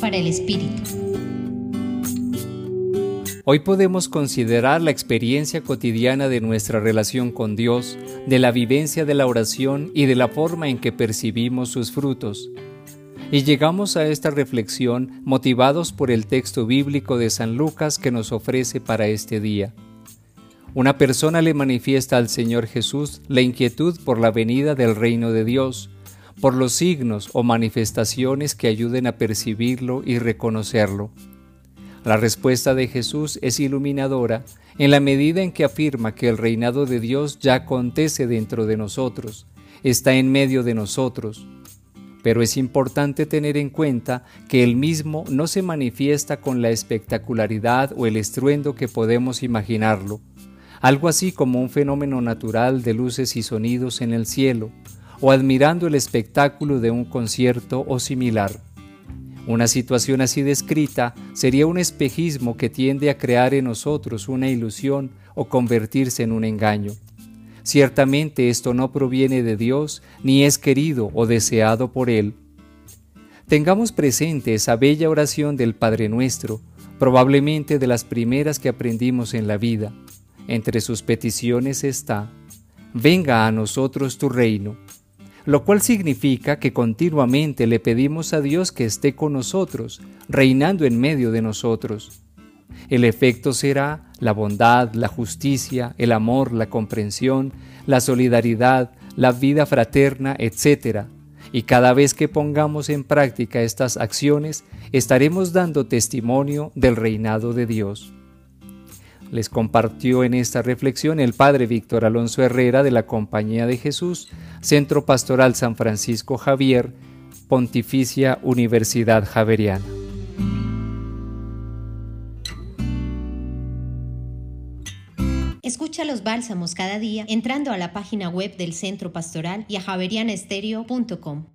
Para el Espíritu. Hoy podemos considerar la experiencia cotidiana de nuestra relación con Dios, de la vivencia de la oración y de la forma en que percibimos sus frutos. Y llegamos a esta reflexión motivados por el texto bíblico de San Lucas que nos ofrece para este día. Una persona le manifiesta al Señor Jesús la inquietud por la venida del reino de Dios, por los signos o manifestaciones que ayuden a percibirlo y reconocerlo. La respuesta de Jesús es iluminadora en la medida en que afirma que el reinado de Dios ya acontece dentro de nosotros, está en medio de nosotros. Pero es importante tener en cuenta que el mismo no se manifiesta con la espectacularidad o el estruendo que podemos imaginarlo, algo así como un fenómeno natural de luces y sonidos en el cielo, o admirando el espectáculo de un concierto o similar. Una situación así descrita sería un espejismo que tiende a crear en nosotros una ilusión o convertirse en un engaño. Ciertamente esto no proviene de Dios ni es querido o deseado por Él. Tengamos presente esa bella oración del Padre Nuestro, probablemente de las primeras que aprendimos en la vida. Entre sus peticiones está, venga a nosotros tu reino lo cual significa que continuamente le pedimos a Dios que esté con nosotros, reinando en medio de nosotros. El efecto será la bondad, la justicia, el amor, la comprensión, la solidaridad, la vida fraterna, etc. Y cada vez que pongamos en práctica estas acciones, estaremos dando testimonio del reinado de Dios. Les compartió en esta reflexión el Padre Víctor Alonso Herrera de la Compañía de Jesús, Centro Pastoral San Francisco Javier, Pontificia Universidad Javeriana. Escucha los bálsamos cada día entrando a la página web del Centro Pastoral y a javerianestereo.com.